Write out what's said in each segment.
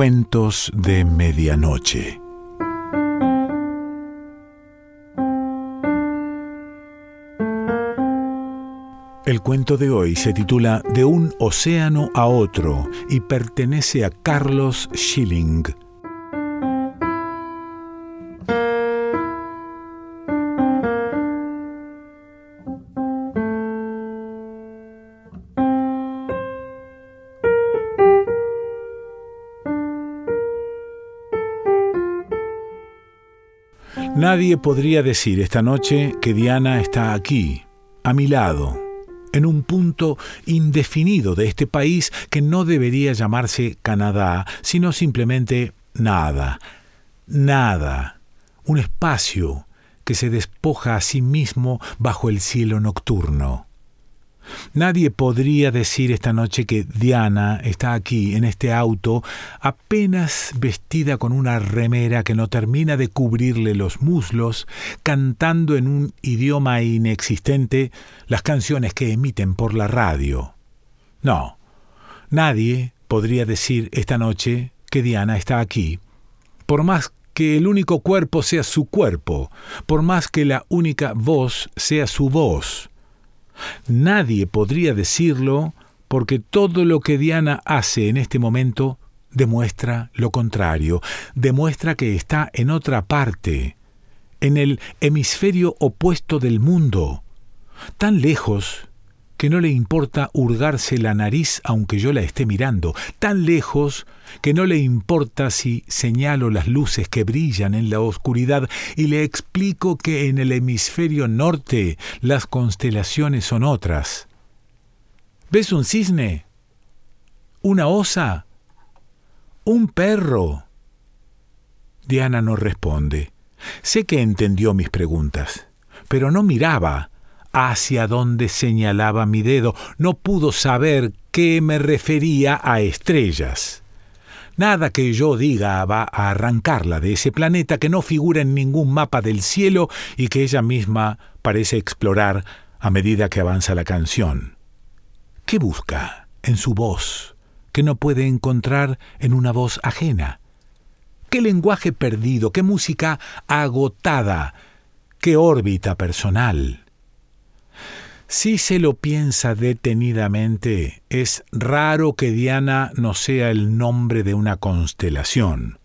Cuentos de Medianoche. El cuento de hoy se titula De un océano a otro y pertenece a Carlos Schilling. Nadie podría decir esta noche que Diana está aquí, a mi lado, en un punto indefinido de este país que no debería llamarse Canadá, sino simplemente nada, nada, un espacio que se despoja a sí mismo bajo el cielo nocturno. Nadie podría decir esta noche que Diana está aquí, en este auto, apenas vestida con una remera que no termina de cubrirle los muslos, cantando en un idioma inexistente las canciones que emiten por la radio. No, nadie podría decir esta noche que Diana está aquí, por más que el único cuerpo sea su cuerpo, por más que la única voz sea su voz, Nadie podría decirlo porque todo lo que Diana hace en este momento demuestra lo contrario, demuestra que está en otra parte, en el hemisferio opuesto del mundo, tan lejos que no le importa hurgarse la nariz aunque yo la esté mirando, tan lejos que no le importa si señalo las luces que brillan en la oscuridad y le explico que en el hemisferio norte las constelaciones son otras. ¿Ves un cisne? ¿Una osa? ¿Un perro? Diana no responde. Sé que entendió mis preguntas, pero no miraba hacia donde señalaba mi dedo. No pudo saber que me refería a estrellas. Nada que yo diga va a arrancarla de ese planeta que no figura en ningún mapa del cielo y que ella misma parece explorar a medida que avanza la canción. ¿Qué busca en su voz que no puede encontrar en una voz ajena? ¿Qué lenguaje perdido, qué música agotada, qué órbita personal? Si se lo piensa detenidamente, es raro que Diana no sea el nombre de una constelación.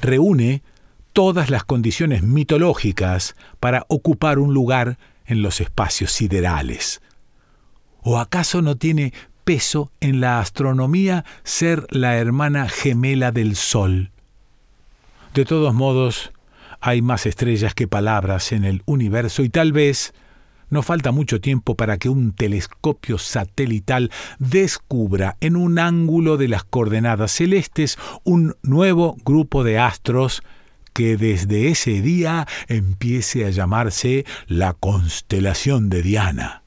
Reúne todas las condiciones mitológicas para ocupar un lugar en los espacios siderales. ¿O acaso no tiene peso en la astronomía ser la hermana gemela del Sol? De todos modos, hay más estrellas que palabras en el universo y tal vez no falta mucho tiempo para que un telescopio satelital descubra en un ángulo de las coordenadas celestes un nuevo grupo de astros que desde ese día empiece a llamarse la constelación de Diana.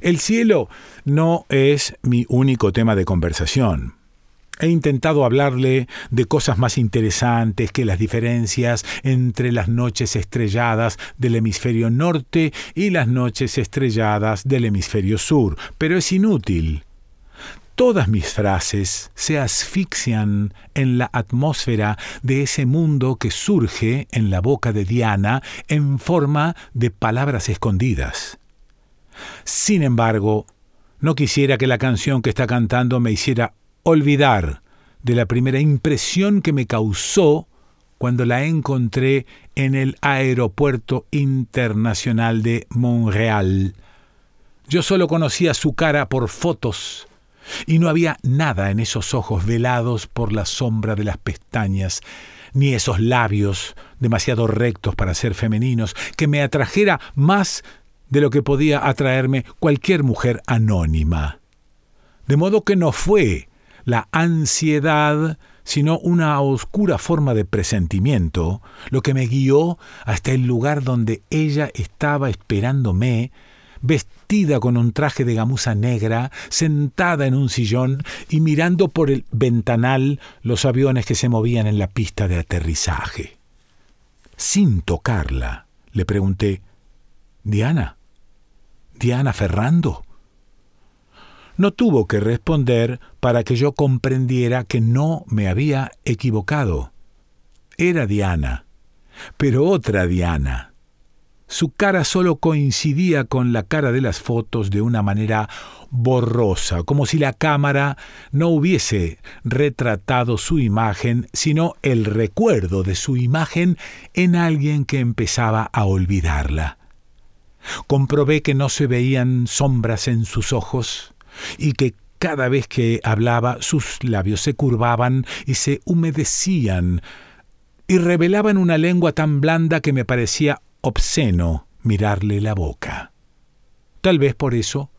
El cielo no es mi único tema de conversación. He intentado hablarle de cosas más interesantes que las diferencias entre las noches estrelladas del hemisferio norte y las noches estrelladas del hemisferio sur, pero es inútil. Todas mis frases se asfixian en la atmósfera de ese mundo que surge en la boca de Diana en forma de palabras escondidas. Sin embargo, no quisiera que la canción que está cantando me hiciera olvidar de la primera impresión que me causó cuando la encontré en el aeropuerto internacional de Montreal. Yo solo conocía su cara por fotos, y no había nada en esos ojos velados por la sombra de las pestañas, ni esos labios demasiado rectos para ser femeninos, que me atrajera más de lo que podía atraerme cualquier mujer anónima. De modo que no fue la ansiedad, sino una oscura forma de presentimiento, lo que me guió hasta el lugar donde ella estaba esperándome, vestida con un traje de gamuza negra, sentada en un sillón y mirando por el ventanal los aviones que se movían en la pista de aterrizaje. Sin tocarla, le pregunté, ¿Diana? ¿Diana Ferrando? No tuvo que responder para que yo comprendiera que no me había equivocado. Era Diana, pero otra Diana. Su cara solo coincidía con la cara de las fotos de una manera borrosa, como si la cámara no hubiese retratado su imagen, sino el recuerdo de su imagen en alguien que empezaba a olvidarla. Comprobé que no se veían sombras en sus ojos y que cada vez que hablaba sus labios se curvaban y se humedecían y revelaban una lengua tan blanda que me parecía obsceno mirarle la boca. Tal vez por eso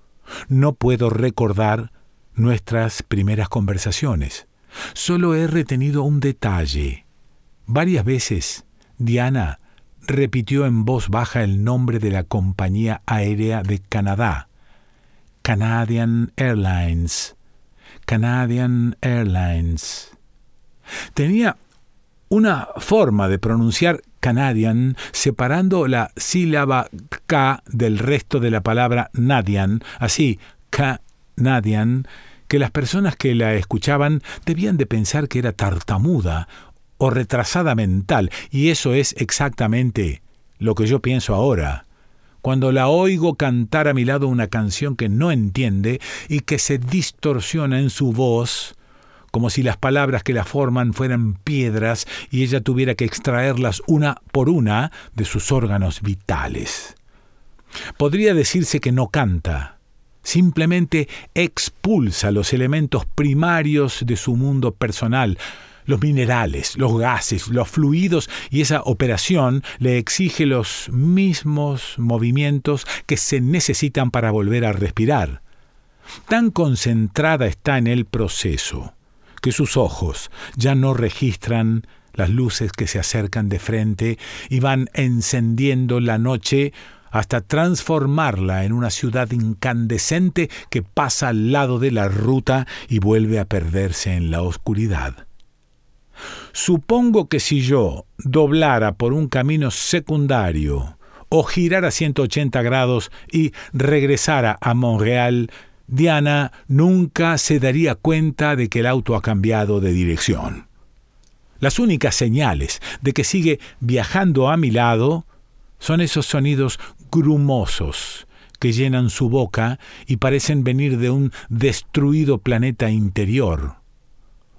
no puedo recordar nuestras primeras conversaciones. Solo he retenido un detalle. Varias veces Diana repitió en voz baja el nombre de la compañía aérea de Canadá. Canadian Airlines. Canadian Airlines. Tenía una forma de pronunciar Canadian separando la sílaba K del resto de la palabra Nadian, así Canadian, que las personas que la escuchaban debían de pensar que era tartamuda o retrasada mental, y eso es exactamente lo que yo pienso ahora. Cuando la oigo cantar a mi lado una canción que no entiende y que se distorsiona en su voz, como si las palabras que la forman fueran piedras y ella tuviera que extraerlas una por una de sus órganos vitales. Podría decirse que no canta, simplemente expulsa los elementos primarios de su mundo personal, los minerales, los gases, los fluidos, y esa operación le exige los mismos movimientos que se necesitan para volver a respirar. Tan concentrada está en el proceso que sus ojos ya no registran las luces que se acercan de frente y van encendiendo la noche hasta transformarla en una ciudad incandescente que pasa al lado de la ruta y vuelve a perderse en la oscuridad. Supongo que si yo doblara por un camino secundario o girara 180 grados y regresara a Montreal Diana nunca se daría cuenta de que el auto ha cambiado de dirección. Las únicas señales de que sigue viajando a mi lado son esos sonidos grumosos que llenan su boca y parecen venir de un destruido planeta interior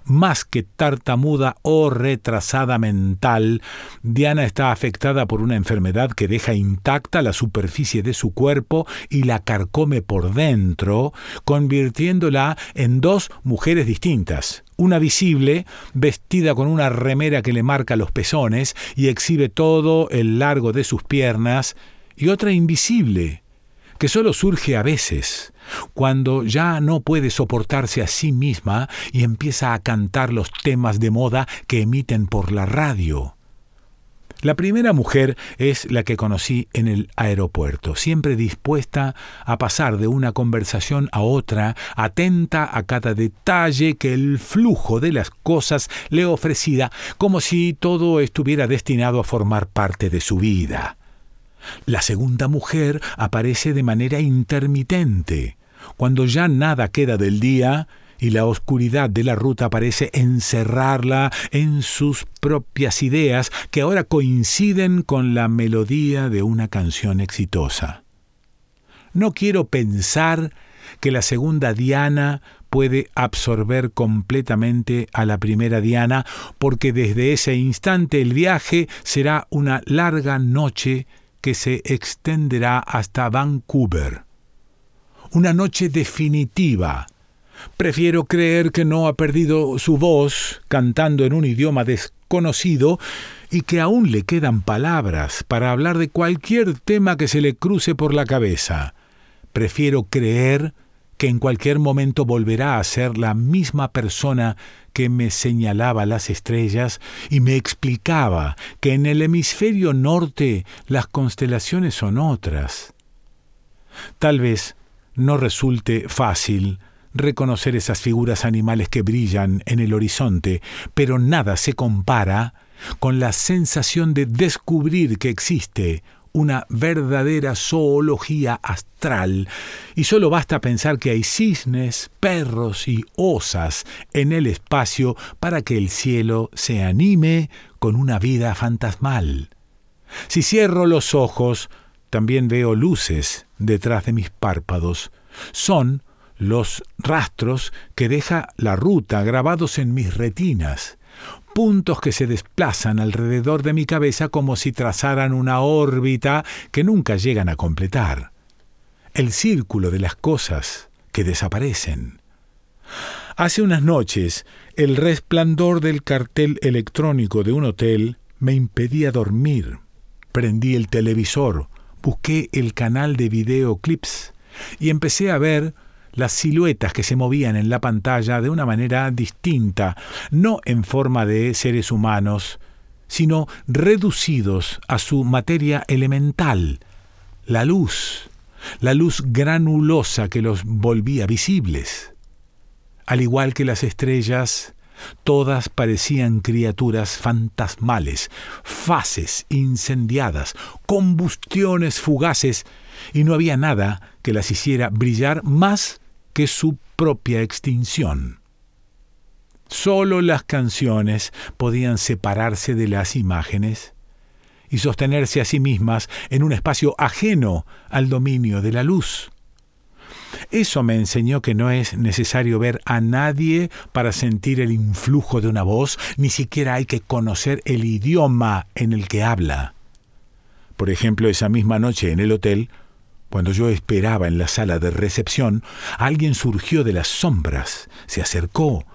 más que tartamuda o retrasada mental, Diana está afectada por una enfermedad que deja intacta la superficie de su cuerpo y la carcome por dentro, convirtiéndola en dos mujeres distintas. Una visible, vestida con una remera que le marca los pezones y exhibe todo el largo de sus piernas, y otra invisible, que solo surge a veces, cuando ya no puede soportarse a sí misma y empieza a cantar los temas de moda que emiten por la radio. La primera mujer es la que conocí en el aeropuerto, siempre dispuesta a pasar de una conversación a otra, atenta a cada detalle que el flujo de las cosas le ofrecía, como si todo estuviera destinado a formar parte de su vida. La segunda mujer aparece de manera intermitente, cuando ya nada queda del día y la oscuridad de la ruta parece encerrarla en sus propias ideas que ahora coinciden con la melodía de una canción exitosa. No quiero pensar que la segunda Diana puede absorber completamente a la primera Diana, porque desde ese instante el viaje será una larga noche que se extenderá hasta Vancouver. Una noche definitiva. Prefiero creer que no ha perdido su voz cantando en un idioma desconocido y que aún le quedan palabras para hablar de cualquier tema que se le cruce por la cabeza. Prefiero creer que en cualquier momento volverá a ser la misma persona que me señalaba las estrellas y me explicaba que en el hemisferio norte las constelaciones son otras. Tal vez no resulte fácil reconocer esas figuras animales que brillan en el horizonte, pero nada se compara con la sensación de descubrir que existe una verdadera zoología astral, y solo basta pensar que hay cisnes, perros y osas en el espacio para que el cielo se anime con una vida fantasmal. Si cierro los ojos, también veo luces detrás de mis párpados. Son los rastros que deja la ruta grabados en mis retinas, puntos que se desplazan alrededor de mi cabeza como si trazaran una órbita que nunca llegan a completar. El círculo de las cosas que desaparecen. Hace unas noches, el resplandor del cartel electrónico de un hotel me impedía dormir. Prendí el televisor, busqué el canal de videoclips y empecé a ver las siluetas que se movían en la pantalla de una manera distinta, no en forma de seres humanos, sino reducidos a su materia elemental, la luz, la luz granulosa que los volvía visibles. Al igual que las estrellas, Todas parecían criaturas fantasmales, fases incendiadas, combustiones fugaces, y no había nada que las hiciera brillar más que su propia extinción. Solo las canciones podían separarse de las imágenes y sostenerse a sí mismas en un espacio ajeno al dominio de la luz. Eso me enseñó que no es necesario ver a nadie para sentir el influjo de una voz, ni siquiera hay que conocer el idioma en el que habla. Por ejemplo, esa misma noche en el hotel, cuando yo esperaba en la sala de recepción, alguien surgió de las sombras, se acercó,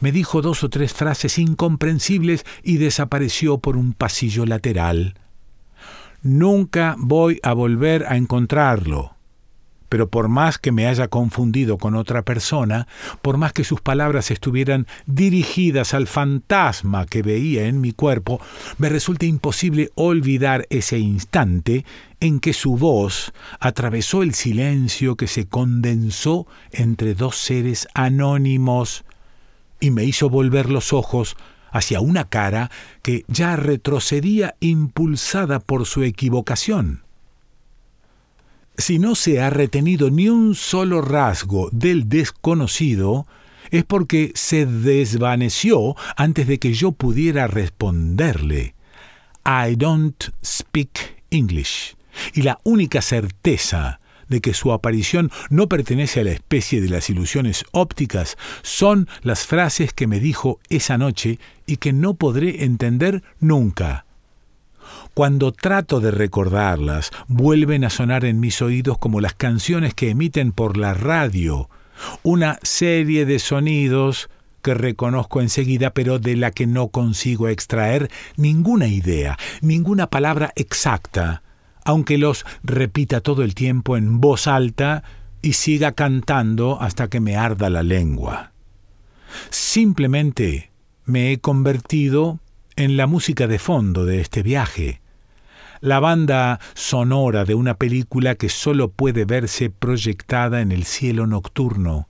me dijo dos o tres frases incomprensibles y desapareció por un pasillo lateral. Nunca voy a volver a encontrarlo pero por más que me haya confundido con otra persona, por más que sus palabras estuvieran dirigidas al fantasma que veía en mi cuerpo, me resulta imposible olvidar ese instante en que su voz atravesó el silencio que se condensó entre dos seres anónimos y me hizo volver los ojos hacia una cara que ya retrocedía impulsada por su equivocación. Si no se ha retenido ni un solo rasgo del desconocido, es porque se desvaneció antes de que yo pudiera responderle. I don't speak English. Y la única certeza de que su aparición no pertenece a la especie de las ilusiones ópticas son las frases que me dijo esa noche y que no podré entender nunca. Cuando trato de recordarlas, vuelven a sonar en mis oídos como las canciones que emiten por la radio, una serie de sonidos que reconozco enseguida, pero de la que no consigo extraer ninguna idea, ninguna palabra exacta, aunque los repita todo el tiempo en voz alta y siga cantando hasta que me arda la lengua. Simplemente me he convertido en la música de fondo de este viaje, la banda sonora de una película que solo puede verse proyectada en el cielo nocturno,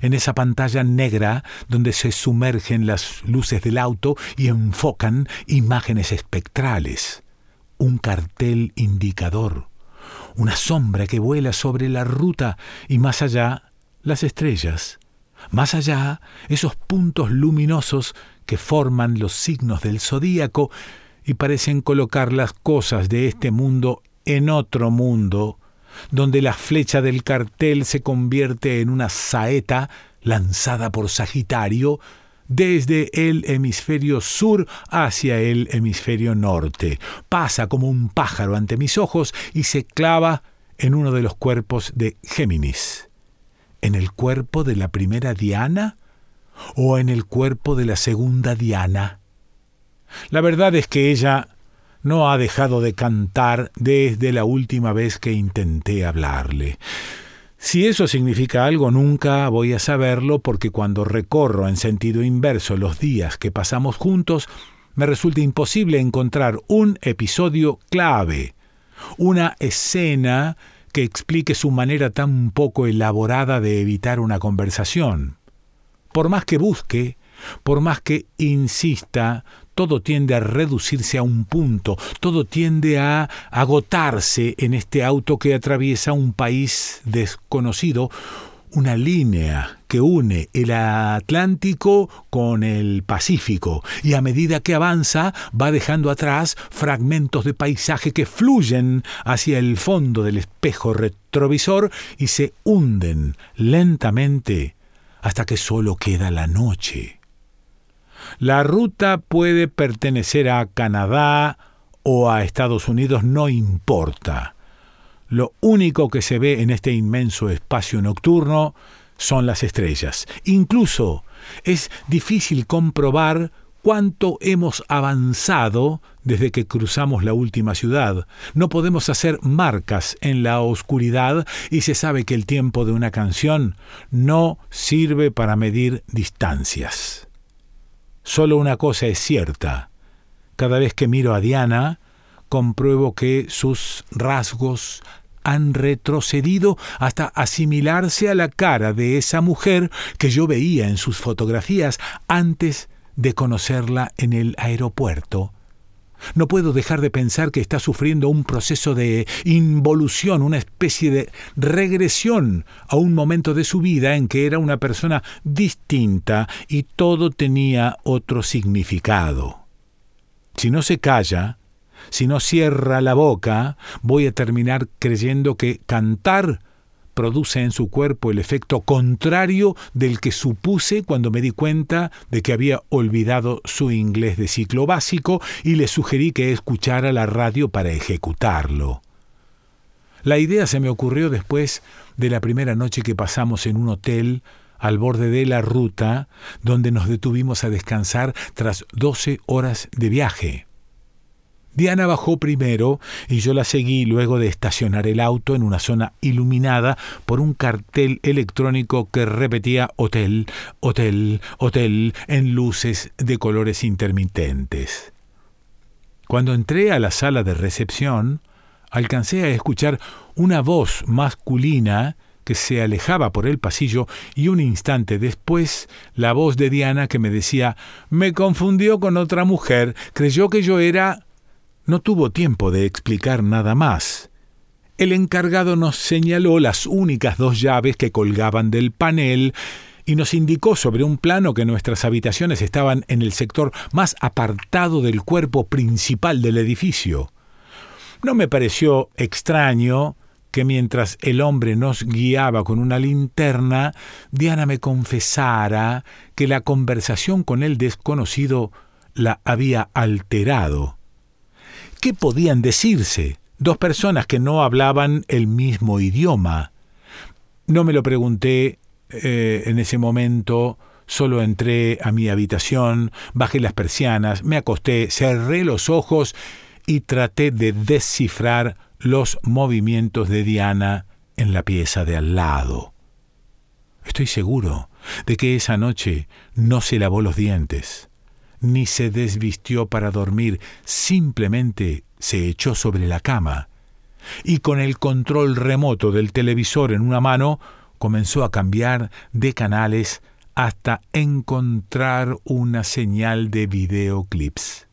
en esa pantalla negra donde se sumergen las luces del auto y enfocan imágenes espectrales, un cartel indicador, una sombra que vuela sobre la ruta y más allá las estrellas, más allá esos puntos luminosos que forman los signos del zodíaco y parecen colocar las cosas de este mundo en otro mundo, donde la flecha del cartel se convierte en una saeta lanzada por Sagitario desde el hemisferio sur hacia el hemisferio norte. Pasa como un pájaro ante mis ojos y se clava en uno de los cuerpos de Géminis. ¿En el cuerpo de la primera Diana? O en el cuerpo de la segunda Diana. La verdad es que ella no ha dejado de cantar desde la última vez que intenté hablarle. Si eso significa algo, nunca voy a saberlo porque cuando recorro en sentido inverso los días que pasamos juntos, me resulta imposible encontrar un episodio clave, una escena que explique su manera tan poco elaborada de evitar una conversación. Por más que busque, por más que insista, todo tiende a reducirse a un punto, todo tiende a agotarse en este auto que atraviesa un país desconocido, una línea que une el Atlántico con el Pacífico y a medida que avanza va dejando atrás fragmentos de paisaje que fluyen hacia el fondo del espejo retrovisor y se hunden lentamente hasta que solo queda la noche. La ruta puede pertenecer a Canadá o a Estados Unidos, no importa. Lo único que se ve en este inmenso espacio nocturno son las estrellas. Incluso es difícil comprobar cuánto hemos avanzado desde que cruzamos la última ciudad. No podemos hacer marcas en la oscuridad y se sabe que el tiempo de una canción no sirve para medir distancias. Solo una cosa es cierta. Cada vez que miro a Diana, compruebo que sus rasgos han retrocedido hasta asimilarse a la cara de esa mujer que yo veía en sus fotografías antes de conocerla en el aeropuerto. No puedo dejar de pensar que está sufriendo un proceso de involución, una especie de regresión a un momento de su vida en que era una persona distinta y todo tenía otro significado. Si no se calla, si no cierra la boca, voy a terminar creyendo que cantar produce en su cuerpo el efecto contrario del que supuse cuando me di cuenta de que había olvidado su inglés de ciclo básico y le sugerí que escuchara la radio para ejecutarlo. La idea se me ocurrió después de la primera noche que pasamos en un hotel al borde de la ruta, donde nos detuvimos a descansar tras doce horas de viaje. Diana bajó primero y yo la seguí luego de estacionar el auto en una zona iluminada por un cartel electrónico que repetía hotel, hotel, hotel en luces de colores intermitentes. Cuando entré a la sala de recepción, alcancé a escuchar una voz masculina que se alejaba por el pasillo y un instante después la voz de Diana que me decía me confundió con otra mujer, creyó que yo era no tuvo tiempo de explicar nada más. El encargado nos señaló las únicas dos llaves que colgaban del panel y nos indicó sobre un plano que nuestras habitaciones estaban en el sector más apartado del cuerpo principal del edificio. No me pareció extraño que mientras el hombre nos guiaba con una linterna, Diana me confesara que la conversación con el desconocido la había alterado. ¿Qué podían decirse? Dos personas que no hablaban el mismo idioma. No me lo pregunté eh, en ese momento, solo entré a mi habitación, bajé las persianas, me acosté, cerré los ojos y traté de descifrar los movimientos de Diana en la pieza de al lado. Estoy seguro de que esa noche no se lavó los dientes ni se desvistió para dormir, simplemente se echó sobre la cama y con el control remoto del televisor en una mano comenzó a cambiar de canales hasta encontrar una señal de videoclips.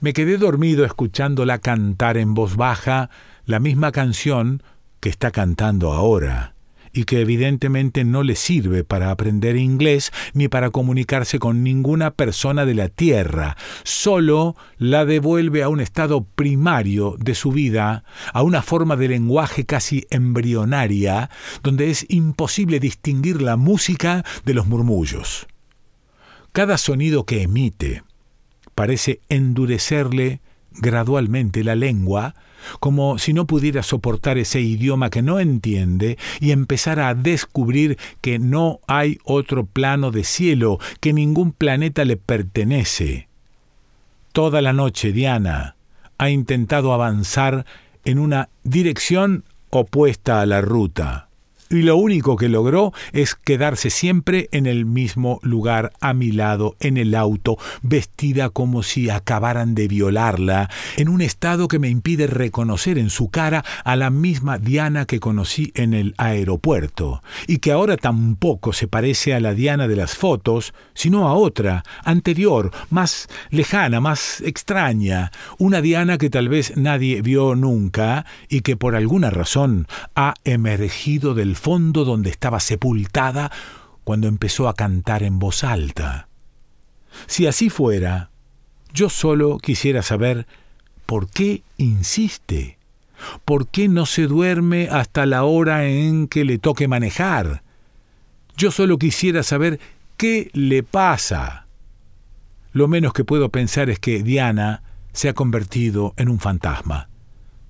Me quedé dormido escuchándola cantar en voz baja la misma canción que está cantando ahora y que evidentemente no le sirve para aprender inglés ni para comunicarse con ninguna persona de la Tierra, solo la devuelve a un estado primario de su vida, a una forma de lenguaje casi embrionaria, donde es imposible distinguir la música de los murmullos. Cada sonido que emite parece endurecerle gradualmente la lengua, como si no pudiera soportar ese idioma que no entiende y empezara a descubrir que no hay otro plano de cielo, que ningún planeta le pertenece. Toda la noche Diana ha intentado avanzar en una dirección opuesta a la ruta. Y lo único que logró es quedarse siempre en el mismo lugar a mi lado, en el auto, vestida como si acabaran de violarla, en un estado que me impide reconocer en su cara a la misma Diana que conocí en el aeropuerto, y que ahora tampoco se parece a la Diana de las fotos, sino a otra, anterior, más lejana, más extraña, una Diana que tal vez nadie vio nunca y que por alguna razón ha emergido del fondo donde estaba sepultada cuando empezó a cantar en voz alta. Si así fuera, yo solo quisiera saber por qué insiste, por qué no se duerme hasta la hora en que le toque manejar. Yo solo quisiera saber qué le pasa. Lo menos que puedo pensar es que Diana se ha convertido en un fantasma.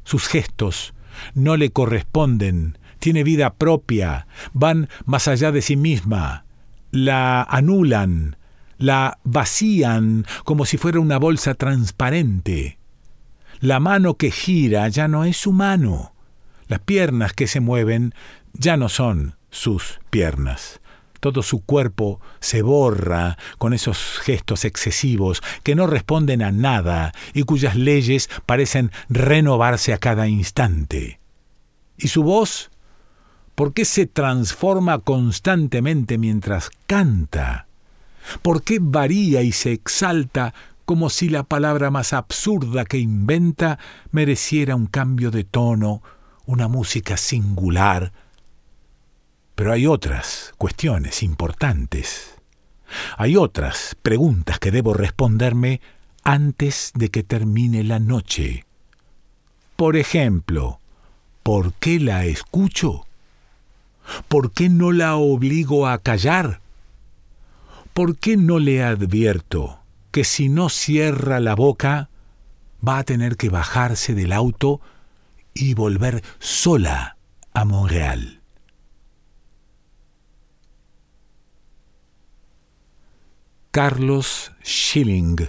Sus gestos no le corresponden, tiene vida propia, van más allá de sí misma, la anulan, la vacían como si fuera una bolsa transparente. La mano que gira ya no es su mano. Las piernas que se mueven ya no son sus piernas. Todo su cuerpo se borra con esos gestos excesivos que no responden a nada y cuyas leyes parecen renovarse a cada instante. ¿Y su voz? ¿Por qué se transforma constantemente mientras canta? ¿Por qué varía y se exalta como si la palabra más absurda que inventa mereciera un cambio de tono, una música singular? Pero hay otras cuestiones importantes. Hay otras preguntas que debo responderme antes de que termine la noche. Por ejemplo, ¿por qué la escucho? ¿Por qué no la obligo a callar? ¿Por qué no le advierto que si no cierra la boca, va a tener que bajarse del auto y volver sola a Montreal? Carlos Schilling